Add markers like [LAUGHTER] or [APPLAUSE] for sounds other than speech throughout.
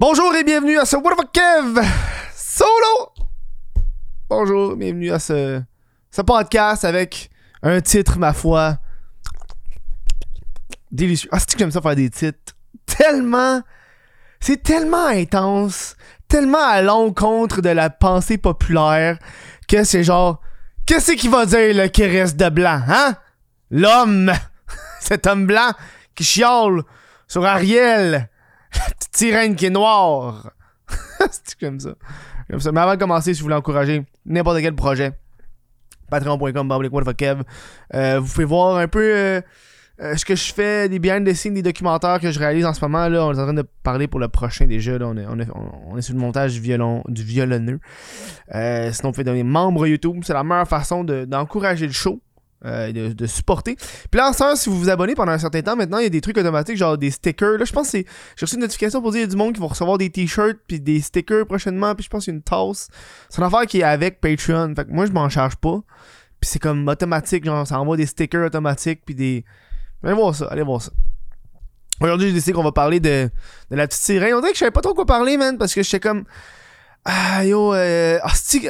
Bonjour et bienvenue à ce What the Kev? Solo! Bonjour, bienvenue à ce, ce podcast avec un titre, ma foi, délicieux. Ah, c'est que j'aime ça faire des titres? Tellement. C'est tellement intense, tellement à l'encontre de la pensée populaire que c'est genre. Qu'est-ce qu'il va dire le qui reste de blanc, hein? L'homme! [LAUGHS] Cet homme blanc qui chiale sur Ariel, [LAUGHS] la qui est noire. [LAUGHS] c'est comme ça. Comme ça. Mais avant de commencer, si vous voulez encourager n'importe quel projet, patreon.com, euh, vous pouvez voir un peu euh, euh, ce que je fais, des behind the scenes, des documentaires que je réalise en ce moment. Là, on est en train de parler pour le prochain déjà. On, est, sur le montage du, violon, du violonneux. Euh, sinon, on fait devenir membre YouTube. C'est la meilleure façon de- d'encourager le show. Euh, de, supporter. Puis là, en moment, si vous vous abonnez pendant un certain temps, maintenant, il y a des trucs automatiques, genre des stickers. Là, je pense que c'est. J'ai reçu une notification pour dire qu'il y a du monde qui vont recevoir des t-shirts, puis des stickers prochainement, puis je pense qu'il y a une tasse. C'est une affaire qui est avec Patreon. Fait que moi, je m'en charge pas. Puis c'est comme automatique, genre, ça envoie des stickers automatiques, puis des. Allez voir ça, allez voir ça. Aujourd'hui, j'ai décidé qu'on va parler de, la petite sirène. On dirait que je savais pas trop quoi parler, man, parce que j'étais comme. Ah, yo, euh,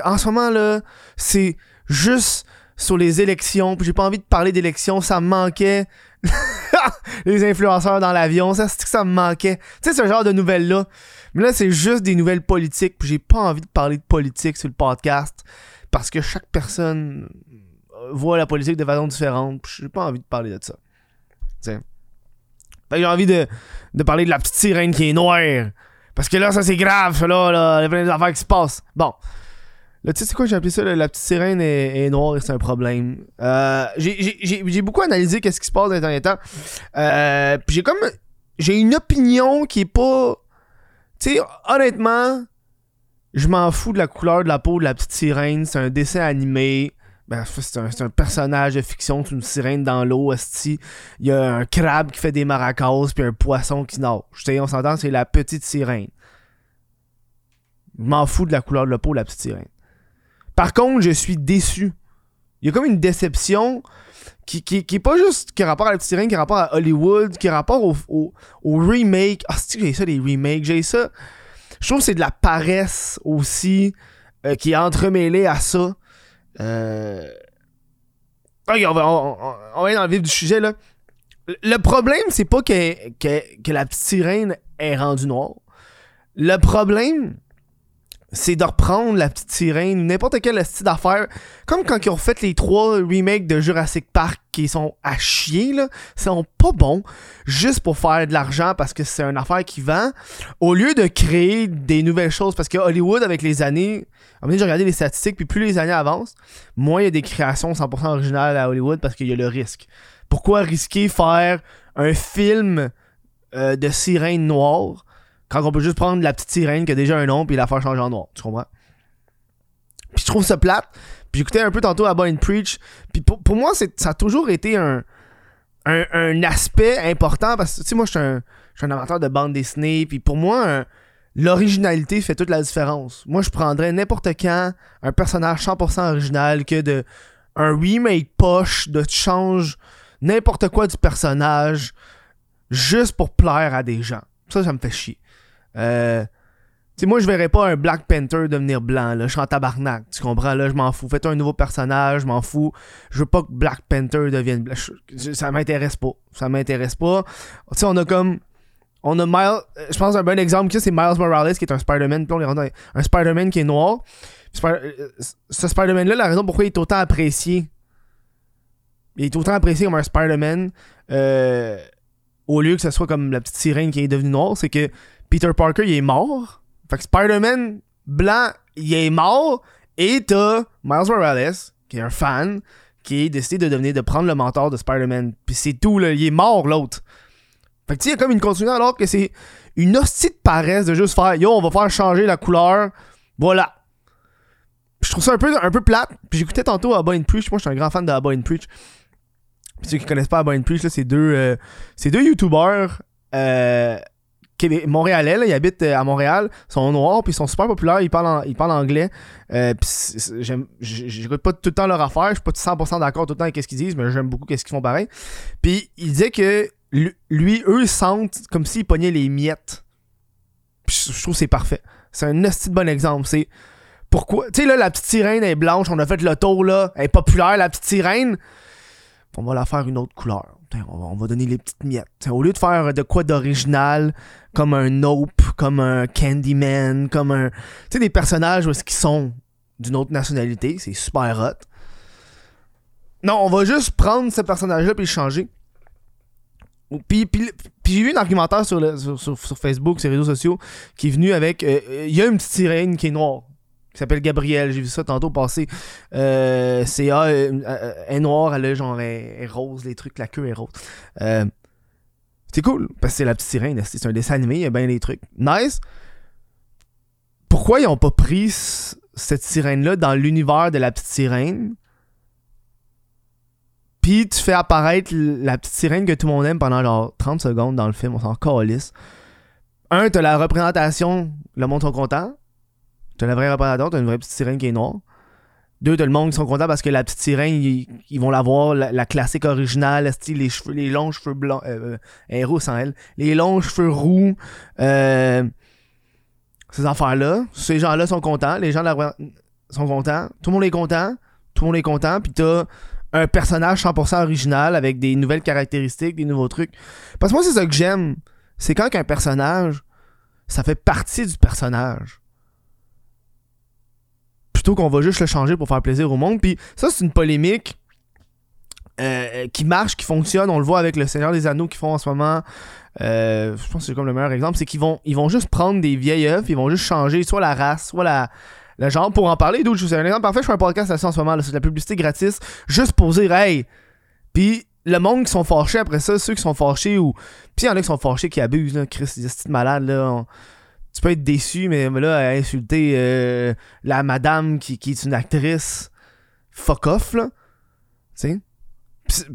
en ce moment, là, c'est juste sur les élections, puis j'ai pas envie de parler d'élections, ça me manquait. [LAUGHS] les influenceurs dans l'avion, ça, c'est que ça me manquait. Tu sais, ce genre de nouvelles-là. Mais là, c'est juste des nouvelles politiques, puis j'ai pas envie de parler de politique sur le podcast, parce que chaque personne voit la politique de façon différente, puis j'ai pas envie de parler de ça. T'sais. J'ai envie de, parler de la petite sirène qui est noire. Parce que là, ça c'est grave, ça, là, là, il y qui se passent. Bon. Là, tu sais, quoi, j'ai appelé ça, la petite sirène est, noire et c'est un problème. Euh, j'ai- beaucoup analysé qu'est-ce qui se passe dans les derniers temps. Euh, j'ai comme. J'ai une opinion qui est pas. Tu sais, honnêtement, je m'en fous de la couleur de la peau de la petite sirène. C'est un dessin animé. Ben, c'est un, un personnage de fiction, c'est une sirène dans l'eau. Il y a un crabe qui fait des maracas, puis un poisson qui nage. Sais, on s'entend, c'est la petite sirène. Je m'en fous de la couleur de la peau de la petite sirène. Par contre, je suis déçu. Il y a comme une déception qui, qui, qui est pas juste qui a rapport à la petite sirène, qui a rapport à Hollywood, qui a rapport au, au, remake. Ah, c'est j'ai ça, les remakes? J'ai ça. Je trouve que c'est de la paresse aussi euh, qui est entremêlée à ça. Euh... On va, on, va aller dans le vif du sujet là. Le problème, c'est pas que, que, que la petite sirène est rendue noire. Le problème, c'est de reprendre la petite sirène, n'importe quel style d'affaire. Comme quand ils ont fait les trois remakes de Jurassic Park qui sont à chier, là. Sont pas bons. Juste pour faire de l'argent parce que c'est une affaire qui vend. Au lieu de créer des nouvelles choses. Parce que Hollywood, avec les années. Donné, j'ai regardé les statistiques, puis plus les années avancent, moins il y a des créations 100% originales à Hollywood parce qu'il y a le risque. Pourquoi risquer faire un film euh, de sirène noire quand on peut juste prendre la petite sirène qui a déjà un nom puis la faire changer en noir, tu comprends? Puis je trouve ça plate. Puis j'écoutais un peu tantôt à and Preach. Puis pour, pour moi, ça a toujours été un, un, aspect important parce que, tu sais, moi, je suis un, un amateur de bande dessinée. Puis pour moi, l'originalité fait toute la différence. Moi, je prendrais n'importe quand un personnage 100% original que de un remake poche, de tu changes n'importe quoi du personnage juste pour plaire à des gens. Ça, ça me fait chier. Euh, tu sais, moi, je verrais pas un Black Panther devenir blanc, là. Je suis en tabarnak, tu comprends, là, je m'en fous. Faites un nouveau personnage, je m'en fous. Je veux pas que Black Panther devienne blanc. Ça m'intéresse pas. Ça m'intéresse pas. Tu sais, on a comme... On a Miles... euh, Je pense un bon exemple que c'est Miles Morales, qui est un Spider-Man. Puis on est dans un Spider-Man qui est noir. Euh, ce Spider-Man-là, la raison pourquoi il est autant apprécié... Il est autant apprécié comme un Spider-Man... euh, au lieu que ce soit comme la petite sirène qui est devenue noire, c'est que Peter Parker, il est mort. Fait que Spider-Man blanc, il est mort. Et t'as Miles Morales, qui est un fan, qui est décidé de devenir, de prendre le mentor de Spider-Man. Puis c'est tout. Il est mort, l'autre. Fait que tu sais, il y a comme une continuité alors que c'est une hostie de paresse de juste faire Yo, on va faire changer la couleur. Voilà. Je trouve ça un peu, un peu plate. Puis j'écoutais tantôt Abba and Preach. Moi, je suis un grand fan de Abba and Preach. Puis ceux qui connaissent pas Abba and Preach, là, c'est deux, euh, c'est deux youtubeurs euh, Montréalais, là, ils habitent euh, à Montréal, ils sont noirs, puis ils sont super populaires, ils parlent, en- ils parlent anglais. Euh, j'écoute pas tout le temps leur affaire, je suis pas 100% d'accord tout le temps avec ce qu'ils disent, mais j'aime beaucoup qu'est-ce qu'ils font pareil. Puis il disait que lui, eux sentent comme s'ils pognaient les miettes. Je trouve que c'est parfait. C'est un petit bon exemple. C'est pourquoi. Tu sais, là, la petite sirène est blanche, on a fait le tour, là. Elle est populaire, la petite sirène. On va la faire une autre couleur. On va, donner les petites miettes. au lieu de faire de quoi d'original, comme un Nope, comme un Candyman, comme un. Tu sais, des personnages qui sont d'une autre nationalité, c'est super hot. Non, on va juste prendre ce personnage-là puis le changer. Puis, j'ai vu un argumentaire sur, Facebook, sur les réseaux sociaux, qui est venu avec. Euh, euh, il y a une petite sirène qui est noire, qui s'appelle Gabrielle. J'ai vu ça tantôt passer. Euh, c'est ah, elle est noire, elle est genre est rose, les trucs, la queue est rose. c'est cool, parce que c'est la petite sirène. C'est un dessin animé, il y a bien des trucs. Nice. Pourquoi ils ont pas pris cette sirène-là dans l'univers de la petite sirène? Puis tu fais apparaître la petite sirène que tout le monde aime pendant genre 30 secondes dans le film, on s'en calisse. Un, t'as la représentation, le monde sont contents. T'as la vraie représentation, t'as une vraie petite sirène qui est noire. Deux, t'as le monde qui sont contents parce que la petite sirène, ils, vont la voir, la, classique originale, style, les cheveux, les longs cheveux blancs, euh, euh rousse sans elle, les longs cheveux roux, euh, ces affaires-là. Ces gens-là sont contents, les gens la, sont contents, tout le monde est content, tout le monde est content, puis t'as un personnage 100% original avec des nouvelles caractéristiques, des nouveaux trucs. Parce que moi, c'est ça que j'aime. C'est quand un personnage, ça fait partie du personnage. Qu'on va juste le changer pour faire plaisir au monde. Puis ça, c'est une polémique euh, qui marche, qui fonctionne. On le voit avec le Seigneur des Anneaux qu'ils font en ce moment. Euh, je pense que c'est comme le meilleur exemple. C'est qu'ils vont, ils vont juste prendre des vieilles œufs, ils vont juste changer soit la race, soit la, le genre, pour en parler, d'où je vous un exemple parfait, je fais un podcast là en ce moment, c'est de la publicité gratis, juste pour dire, hey, puis le monde qui sont fâchés après ça, ceux qui sont fâchés ou. Puis il y en a qui sont fâchés qui abusent, là, Chris, c'est malade, là. Tu peux être déçu, mais, là, insulter euh, la madame qui, qui, est une actrice, fuck off, là. Tu sais?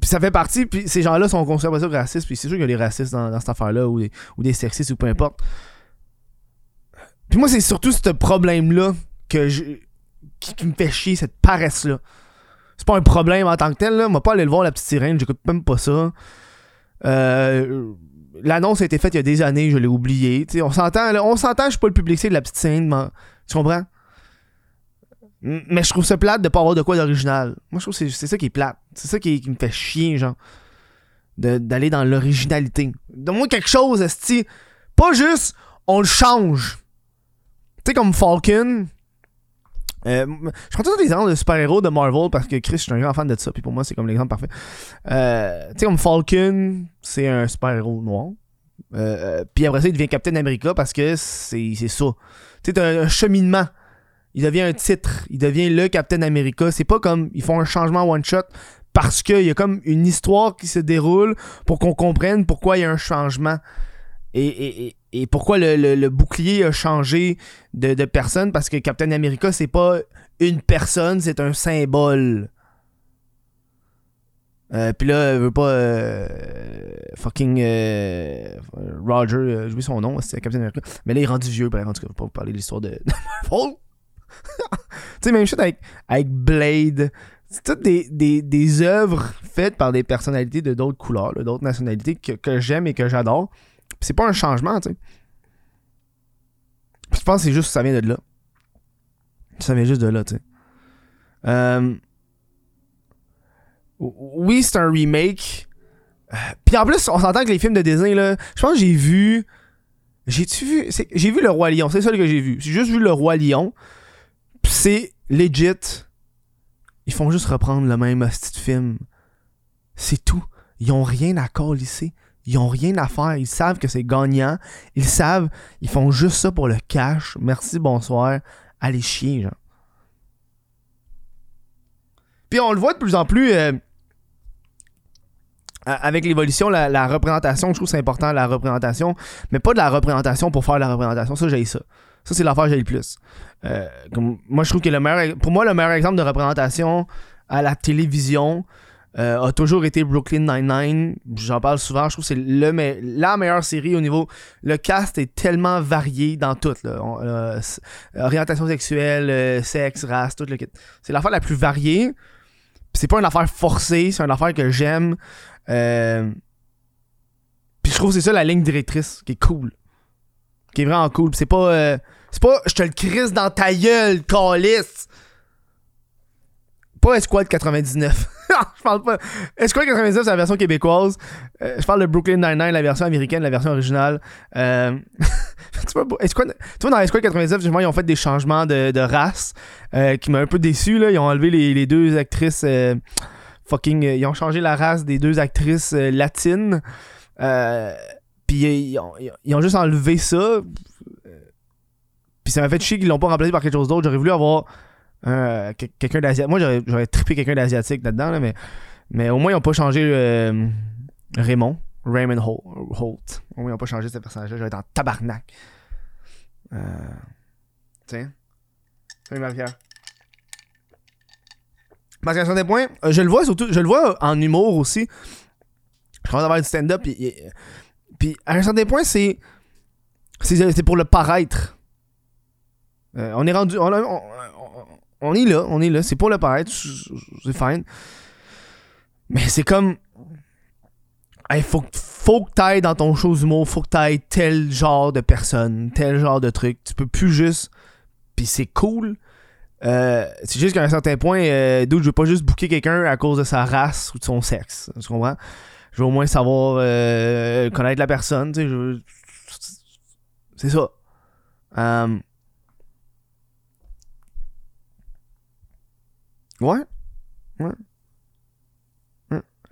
Ça fait partie, puis ces gens-là sont conservateurs racistes, puis c'est sûr qu'il y a des racistes dans, cette affaire-là, ou des, ou des sexistes, ou peu importe. Puis moi, c'est surtout ce problème-là que je, qui, me fait chier, cette paresse-là. C'est pas un problème en tant que tel, là. M'a pas aller le voir, la petite sirène, j'écoute même pas ça. Euh, L'annonce a été faite il y a des années, je l'ai oublié. on s'entend, on s'entend, je suis pas le public de la petite scène, mais, tu comprends? Mais je trouve ça plate de pas avoir de quoi d'original. Moi, je trouve que c'est ça qui est plate. C'est ça qui, me fait chier, genre. D'aller dans l'originalité. Donne-moi quelque chose, esti. Pas juste, on le change. Tu sais, comme Falcon, euh, je prends toujours des exemples de super-héros de Marvel parce que Chris, je suis un grand fan de ça. Puis pour moi, c'est comme l'exemple parfait. Euh, tu sais, comme Falcon, c'est un super-héros noir. Euh, puis après ça, il devient Captain America parce que c'est ça. Tu sais, un, un cheminement. Il devient un titre. Il devient le Captain America. C'est pas comme ils font un changement one-shot parce qu'il y a comme une histoire qui se déroule pour qu'on comprenne pourquoi il y a un changement. Et, pourquoi le, bouclier a changé de, personne? Parce que Captain America, c'est pas une personne, c'est un symbole. Euh, Puis là, veut pas euh, fucking euh, Roger, j'ai son nom, c'est Captain America. Mais là, il est rendu vieux, bref, en tout cas, je vais pas vous parler de l'histoire de, [LAUGHS] [LAUGHS] tu sais, même chose avec, avec Blade. C'est toutes des, des, des œuvres faites par des personnalités de d'autres couleurs, d'autres nationalités que, que j'aime et que j'adore c'est pas un changement, tu sais. Je pense que c'est juste que ça vient de là. Ça vient juste de là, tu sais. Euh, oui, c'est un remake. Puis en plus, on s'entend que les films de Disney, là, je pense que j'ai vu. J'ai-tu vu. J'ai vu Le Roi Lion, c'est ça que j'ai vu. J'ai juste vu Le Roi Lion. c'est legit. Ils font juste reprendre le même style film. C'est tout. Ils ont rien à ici. Ils ont rien à faire. Ils savent que c'est gagnant. Ils savent. Ils font juste ça pour le cash. Merci, bonsoir. Allez chier, genre. Puis on le voit de plus en plus. Euh, avec l'évolution, la, représentation, je trouve c'est important, la représentation, mais pas de la représentation pour faire la représentation. Ça, j'ai ça. Ça, c'est l'affaire que j'ai le plus. Euh, moi, je trouve que. Pour moi, le meilleur exemple de représentation à la télévision, euh, a toujours été Brooklyn Nine-Nine. J'en parle souvent. Je trouve que c'est le la meilleure série au niveau. Le cast est tellement varié dans tout. Euh, orientation sexuelle, euh, sexe, race, tout le kit. C'est l'affaire la plus variée. C'est pas une affaire forcée, c'est une affaire que j'aime. Puis je trouve que c'est ça la ligne directrice qui est cool. qui est vraiment cool. C'est pas. euh, c'est pas. Je te le crisse dans ta gueule, calice. Pas Esquad 99. [LAUGHS] je parle pas. Esquad 99, c'est la version québécoise. Euh, je parle de Brooklyn Nine-Nine, la version américaine, la version originale. Euh, [LAUGHS] tu, vois, dans Esquad 99, justement, ils ont fait des changements de, race euh, qui m'ont un peu déçu. Là. Ils ont enlevé les, deux actrices. fucking. ils ont changé la race des deux actrices latines. Puis ils ont, juste enlevé ça. Puis ça m'a fait chier qu'ils l'ont pas remplacé par quelque chose d'autre. J'aurais voulu avoir euh, que- quelqu'un d'asiatique. Moi, j'aurais, trippé quelqu'un d'asiatique là-dedans, là, mais, mais au moins, ils ont pas changé euh, Raymond. Raymond Hol- Holt. Au moins, ils ont pas changé ce personnage-là. J'aurais été en tabarnak. Euh... Tiens. Salut, Marie-Pierre. Parce qu'à un certain point, euh, je le vois surtout, je le vois en humour aussi. Je commence à avoir du stand-up. Puis, puis à un certain point, c'est. C'est c'est pour le paraître. On est rendu. On- est là, on est là. C'est pour le paraître. C'est fine. Mais c'est comme. Il faut, faut que t'ailles dans ton show d'humour, faut que t'ailles tel genre de personne, tel genre de truc. Tu peux plus juste. Puis c'est cool. Euh, c'est juste qu'à un certain point, euh, dude, je veux pas juste booker quelqu'un à cause de sa race ou de son sexe. Tu comprends? Je veux au moins savoir euh, connaître la personne. Tu sais, je C'est ça. Euh, Ouais. Ouais.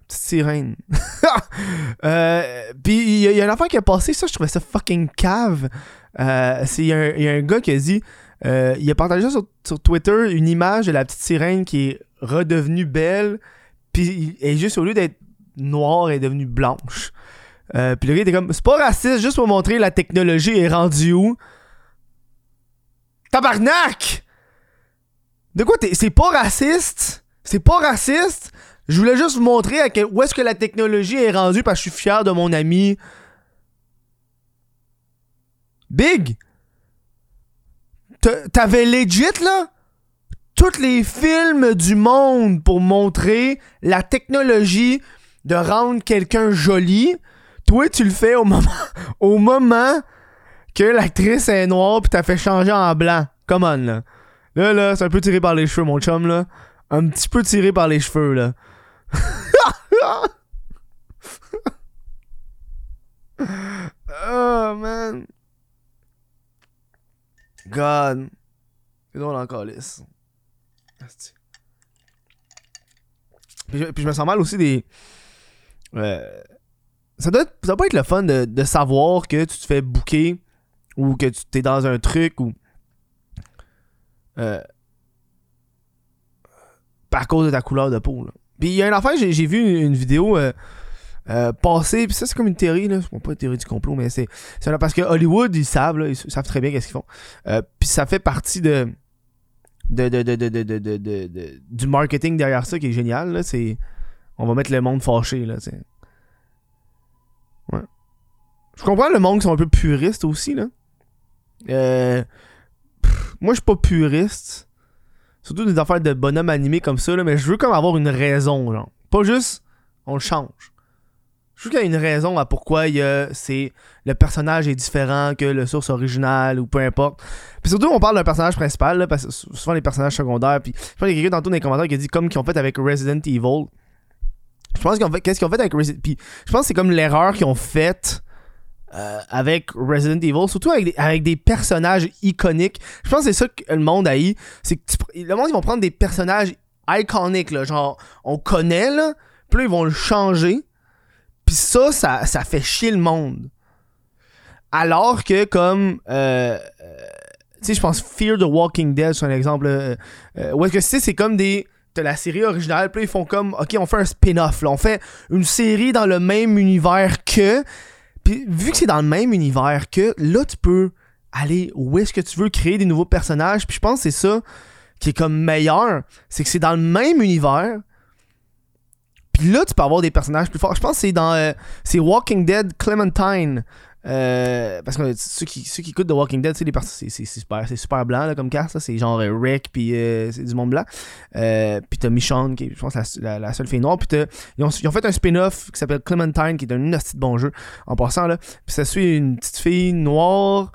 Petite sirène. [LAUGHS] euh, Puis il y, a- une affaire qui a passé, ça, je trouvais ça fucking cave. Euh, c'est il y a un gars qui a dit. euh, il a partagé sur, sur Twitter une image de la petite sirène qui est redevenue belle. Puis elle est juste au lieu d'être noire, elle est devenue blanche. Euh, puis le gars était comme c'est pas raciste, juste pour montrer la technologie est rendue où. Tabarnak! De quoi t'es. C'est pas raciste? C'est pas raciste? Je voulais juste vous montrer où est-ce que la technologie est rendue parce que je suis fier de mon ami. Big! T'a- T'avais legit là? Tous les films du monde pour montrer la technologie de rendre quelqu'un joli. Toi, tu le fais au moment, [LAUGHS] au moment que l'actrice est noire puis t'as fait changer en blanc. Come on, là. Là, là, c'est un peu tiré par les cheveux, mon chum, là. Un petit peu tiré par les cheveux, là. [LAUGHS] oh, man. God. C'est drôle encore, lisse. Puis, je- puis je me sens mal aussi des. Euh, ça, doit être- ça doit pas être le fun de, de savoir que tu te fais bouquer ou que tu t'es dans un truc ou. Euh, à cause de ta couleur de peau. Là. Puis il y a une affaire, j'ai vu une, vidéo euh, euh, passer, puis ça c'est comme une théorie, là. c'est pas une théorie du complot, mais c'est parce que Hollywood, ils savent, là, ils savent très bien qu'est-ce qu'ils font. Euh, puis ça fait partie de de, de, de, du marketing derrière ça qui est génial. Là, c'est on va mettre le monde fâché. Là, ouais. Je comprends le monde qui sont un peu puristes aussi. Là. Euh, moi, je suis pas puriste. Surtout des affaires de bonhomme animé comme ça, là, mais je veux comme avoir une raison. Genre. Pas juste, on le change. Je veux qu'il y ait une raison à pourquoi il a, c'est, le personnage est différent que le source original ou peu importe. Puis surtout, on parle d'un personnage principal, là, parce que souvent les personnages secondaires. Puis je pense qu'il y a quelqu'un dans les commentaires qui a dit comme qu'ils ont fait avec Resident Evil. Je pense qu'ils ont fait, qu'est-ce qu'ils ont fait avec Resident Puis je pense que c'est comme l'erreur qu'ils ont faite euh, avec Resident Evil, surtout avec des, personnages iconiques. Je pense que c'est ça que le monde haït. C'est que le monde, ils vont prendre des personnages iconiques, genre, on connaît, là, puis là, ils vont le changer. Puis ça, ça, fait chier le monde. Alors que, comme, euh, euh, tu sais, je pense Fear the Walking Dead, c'est un exemple. euh, euh, où est-ce que c'est, c'est comme des. T'as la série originale, puis ils font comme, ok, on fait un spin-off. On fait une série dans le même univers que. Vu que c'est dans le même univers que, là, tu peux aller où est-ce que tu veux créer des nouveaux personnages. Puis je pense que c'est ça qui est comme meilleur. C'est que c'est dans le même univers. Puis là, tu peux avoir des personnages plus forts. Je pense que c'est dans. euh, c'est Walking Dead Clementine. Euh, parce que ceux qui, ceux qui écoutent The Walking Dead, c'est, super, super blanc là, comme cast. C'est genre euh, Rick, puis euh, c'est du monde blanc. puis t'as Michonne, qui est, je pense, la, la, seule fille noire. Puis ils ont, ils ont fait un spin-off qui s'appelle Clementine, qui est un petit bon jeu en passant. là Puis ça suit une petite fille noire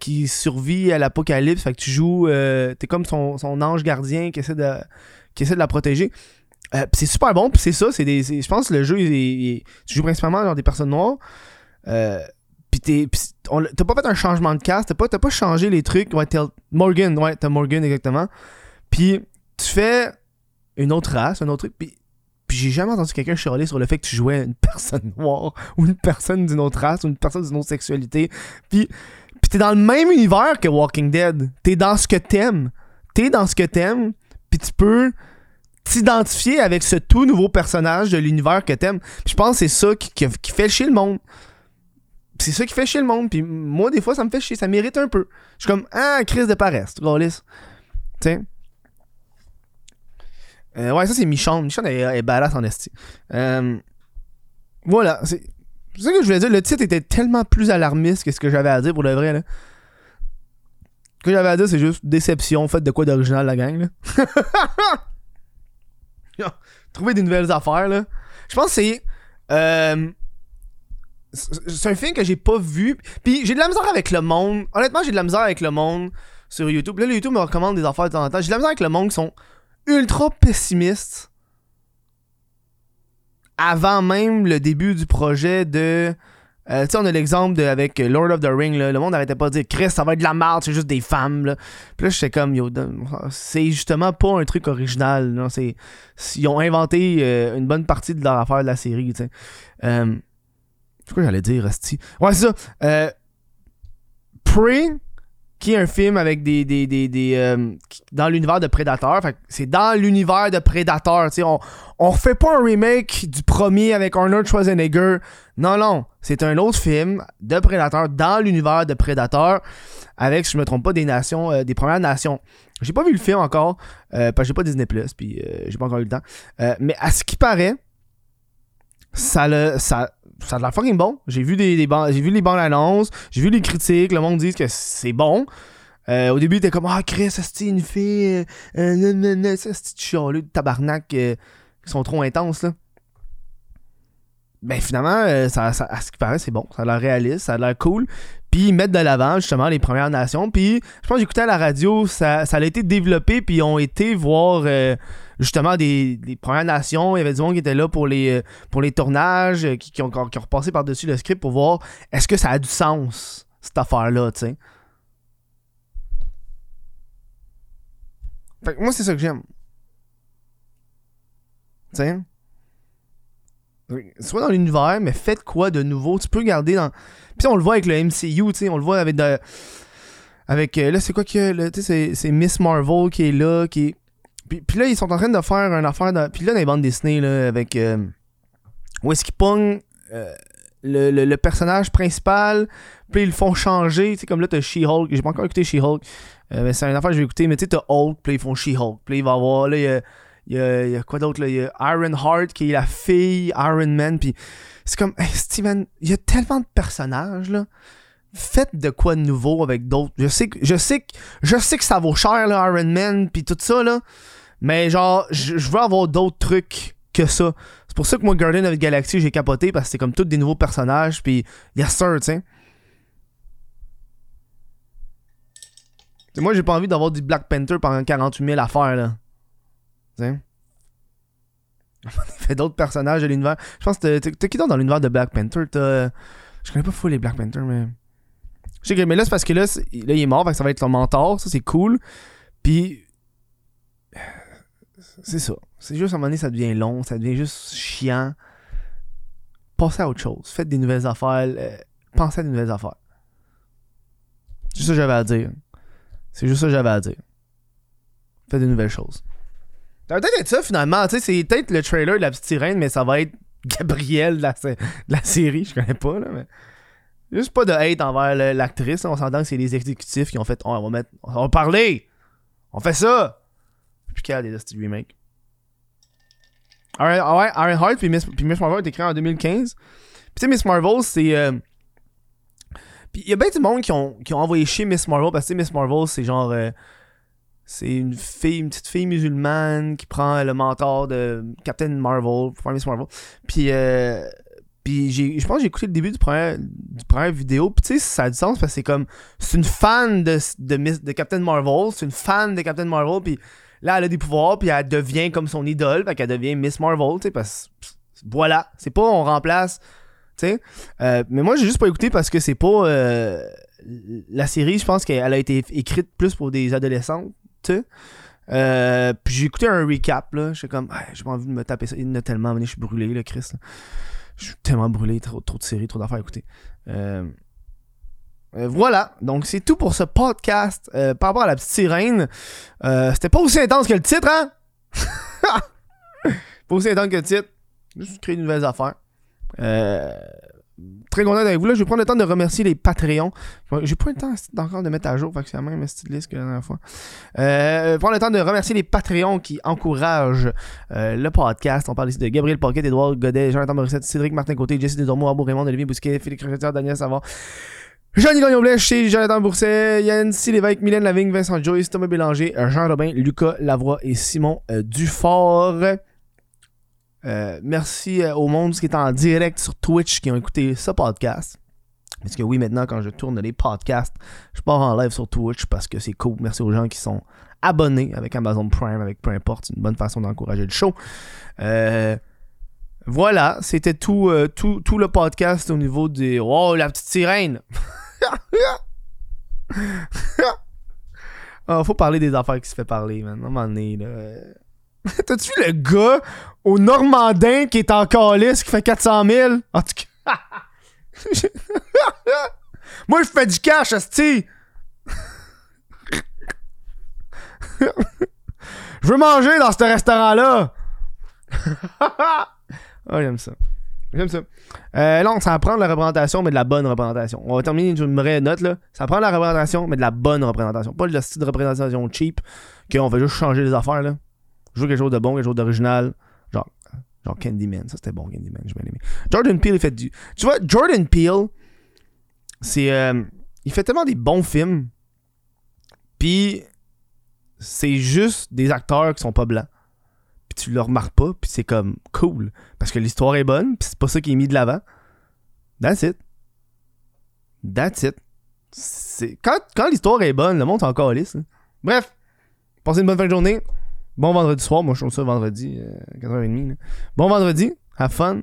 qui survit à l'apocalypse. Fait que tu joues, t'es comme son, son ange gardien qui essaie de, qui essaie de la protéger. Euh, c'est super bon, puis c'est ça. Je pense que le jeu, tu joues principalement dans des personnes noires. Euh, puis t'as pas fait un changement de cast, t'as pas, pas changé les trucs. Ouais, t'as Morgan, ouais, t'as Morgan exactement. Puis tu fais une autre race, un autre truc. Puis, puis j'ai jamais entendu quelqu'un chialer sur le fait que tu jouais une [LAUGHS] personne noire ou une personne d'une autre race ou une personne d'une autre sexualité. Puis, puis t'es dans le même univers que Walking Dead. T'es dans ce que t'aimes. T'es dans ce que t'aimes. Puis tu peux t'identifier avec ce tout nouveau personnage de l'univers que t'aimes. je pense que c'est ça qui, fait chier le monde. C'est ça qui fait chier le monde. Puis moi, des fois, ça me fait chier. Ça mérite un peu. Je suis comme, ah, crise de paresse, Tu sais. Euh, ouais, ça, c'est Michonne. Michonne est, est badass en esti. Euh, voilà. C'est ça que je voulais dire. Le titre était tellement plus alarmiste que ce que j'avais à dire pour le vrai. Là. Ce que j'avais à dire, c'est juste déception. Faites de quoi d'original, la gang. Là. [LAUGHS] Trouver des nouvelles affaires, là. Je pense que c'est. Euh, c'est un film que j'ai pas vu. Puis j'ai de la misère avec le monde. Honnêtement, j'ai de la misère avec le monde sur YouTube. Là, YouTube me recommande des affaires de temps en temps. J'ai de la misère avec le monde qui sont ultra pessimistes avant même le début du projet de euh, tu sais, on a l'exemple avec Lord of the Ring, le monde n'arrêtait pas de dire Chris, ça va être de la merde, c'est juste des femmes. Là. Puis là, j'étais comme, yo, c'est justement pas un truc original. Non, c'est, ils ont inventé euh, une bonne partie de leur affaire de la série. Euh, c'est quoi j'allais dire, Asti Ouais, c'est ça. Euh, qui est un film avec des euh, dans l'univers de Predator. c'est dans l'univers de Predator. On, on refait pas un remake du premier avec Arnold Schwarzenegger. Non, non. C'est un autre film de Predator dans l'univers de Predator. Avec, si je me trompe pas, des nations, euh, des Premières Nations. J'ai pas vu le film encore. Euh, parce que j'ai pas Disney Plus. Puis j'ai pas encore eu le temps. mais à ce qui paraît, ça le. Ça, ça a l'air fucking bon. J'ai vu, des, j'ai vu les bandes annonces, j'ai vu les critiques, le monde dit que c'est bon. Euh, au début, t'es comme Ah, Chris, c'est une fille, euh, c'est chialeux de tabarnak euh, qui sont trop intenses là. Ben finalement, euh, ça, ça, à ce qui paraît, c'est bon. Ça a l'air réaliste, ça a l'air cool. Puis mettent de l'avant justement les Premières Nations. Puis je pense que j'écoutais à la radio, ça, ça a été développé, puis ils ont été voir justement des, Premières Nations. Il y avait du monde qui était là pour les, euh, pour les tournages, euh, qui, ont, qui ont repassé par-dessus le script pour voir est-ce que ça a du sens, cette affaire-là, tu sais? Fait que moi, c'est ça que j'aime. Tu sais? Soit dans l'univers, mais faites quoi de nouveau? Tu peux garder dans. Puis on le voit avec le MCU, tu sais, on le voit avec. Avec. Euh, là, c'est quoi que. Tu sais, c'est Miss Marvel qui est là, qui est puis, là, ils sont en train de faire une affaire. Puis là, dans les bandes Disney, là, avec. Euh, où est-ce qu'ils euh, le, le, personnage principal. Puis ils le font changer. Tu sais, comme là, t'as She-Hulk. J'ai pas encore écouté She-Hulk. Euh, mais c'est une affaire que je vais écouter. Mais tu sais, t'as Hulk. Puis ils font She-Hulk. Puis il va avoir. Là, il y a, il y a, quoi d'autre là? Il y a Iron Heart qui est la fille Iron Man. Puis c'est comme. Steven, il y a tellement de personnages là faites de quoi de nouveau avec d'autres. Je sais que je sais que je sais que ça vaut cher là, Iron Man puis tout ça là. Mais genre, je veux avoir d'autres trucs que ça. C'est pour ça que moi, Guardian of the Galaxy, j'ai capoté parce que c'est comme tous des nouveaux personnages. Puis, yes sir, sais. Moi, j'ai pas envie d'avoir du Black Panther pendant 48 000 affaires, là. Sais. [LAUGHS] fait d'autres personnages de l'univers. Je pense que t'es qui dans l'univers de Black Panther? T'as. Je connais pas fou les Black Panther, mais. Je sais que, mais là, c'est parce que là, là, il est mort, fait que ça va être son mentor. Ça, c'est cool. Puis, c'est ça. C'est juste à un moment donné, ça devient long, ça devient juste chiant. Passez à autre chose. Faites des nouvelles affaires. Euh, pensez à des nouvelles affaires. C'est juste ça que j'avais à dire. C'est juste ça que j'avais à dire. Faites des nouvelles choses. Ça va peut-être être ça finalement. Tu sais, c'est peut-être le trailer de la petite sirène, mais ça va être [LAUGHS] Gabriel de la, série. Je connais pas, là, mais. Juste pas de hate envers l'actrice. On s'entend que c'est les exécutifs qui ont fait. Oh, on va mettre. On va parler! On fait ça! plus qu'à des remake. remakes. Iron, ouais, Iron Heart puis Miss, puis Miss Marvel est écrit en 2015. Puis tu sais, Miss Marvel, c'est. Euh, Puis il y a bien du monde qui ont, qui ont envoyé chez Miss Marvel, parce que Miss Marvel, c'est genre. euh, c'est une fille, une petite fille musulmane qui prend le mentor de Captain Marvel, Miss Marvel. Puis, euh, puis j'ai, je pense que j'ai écouté le début du premier, du premier vidéo. Puis tu sais, ça a du sens parce que c'est comme. C'est une fan de, de, Miss- de Captain Marvel. C'est une fan de Captain Marvel. Puis là, elle a des pouvoirs. Puis elle devient comme son idole. Fait qu'elle devient Miss Marvel. Tu sais, parce. Voilà. C'est pas on remplace. Tu sais. Euh, mais moi, j'ai juste pas écouté parce que c'est pas. euh, la série, je pense qu'elle a été écrite plus pour des adolescentes. Euh, puis j'ai écouté un recap. là. J'étais comme. Ah, j'ai pas envie de me taper ça. Il y a tellement. Je suis brûlé, là, Chris. Je suis tellement brûlé. Trop, trop de séries, trop d'affaires à écouter. Euh, euh, voilà, donc c'est tout pour ce podcast. Par rapport à la petite sirène, c'était pas aussi intense que le titre, hein? [LAUGHS] pas aussi intense que le titre. Juste créer de nouvelles affaires. Euh, très content avec vous. Là, je vais prendre le temps de remercier les Patreons. J'ai pas le temps encore de mettre à jour, c'est la même petite liste que la dernière fois. Euh, prendre le temps de remercier les Patreons qui encouragent euh, le podcast. On parle ici de Gabriel Pocket, Edouard Godet, Jonathan Morissette, Cédric Martin Côté, Jesse Desormeaux, Arbo Raymond, Olivier Bousquet, Félix Rochetière, Daniel Savard. Jean-Yves Gagnon-Blèche, chez Jonathan Bourset, Yann C. Mylène Lavigne, Vincent Joyce, Thomas Bélanger, Jean Robin, Lucas Lavoie et Simon euh, Dufort. Euh, merci euh, au monde qui est en direct sur Twitch qui ont écouté ce podcast. Parce que oui, maintenant, quand je tourne les podcasts, je pars en live sur Twitch parce que c'est cool. Merci aux gens qui sont abonnés avec Amazon Prime, avec peu importe. C'est une bonne façon d'encourager le show. Euh, voilà, c'était tout, le podcast au niveau des. Oh, la petite sirène! [LAUGHS] Ah, faut parler des affaires qui se fait parler, man. À là. [LAUGHS] T'as-tu vu le gars au Normandin qui est en calice qui fait 400 000? En tout cas. [LAUGHS] Moi, je fais du cash, asti! Je veux manger dans ce restaurant-là! oh, [LAUGHS] j'aime ça. J'aime ça. Euh, non, ça prend de la représentation, mais de la bonne représentation. On va terminer une vraie note, là. Ça prend de la représentation, mais de la bonne représentation. Pas le style de représentation cheap, qu'on fait juste changer les affaires, là. Je veux quelque chose de bon, quelque chose d'original. Genre, genre Candyman. Ça, c'était bon, Candyman. J'ai bien aimé. Jordan Peele, il fait du. Tu vois, Jordan Peele, c'est. euh, il fait tellement des bons films. Puis, c'est juste des acteurs qui sont pas blancs. Puis tu le remarques pas, puis c'est comme cool. Parce que l'histoire est bonne, puis c'est pas ça qui est mis de l'avant. That's it. That's it. Quand, quand l'histoire est bonne, le monde est encore lisse. Bref, passez une bonne fin de journée. Bon vendredi soir. Moi, je trouve ça vendredi, euh, 4h30. là. Bon vendredi. Have fun.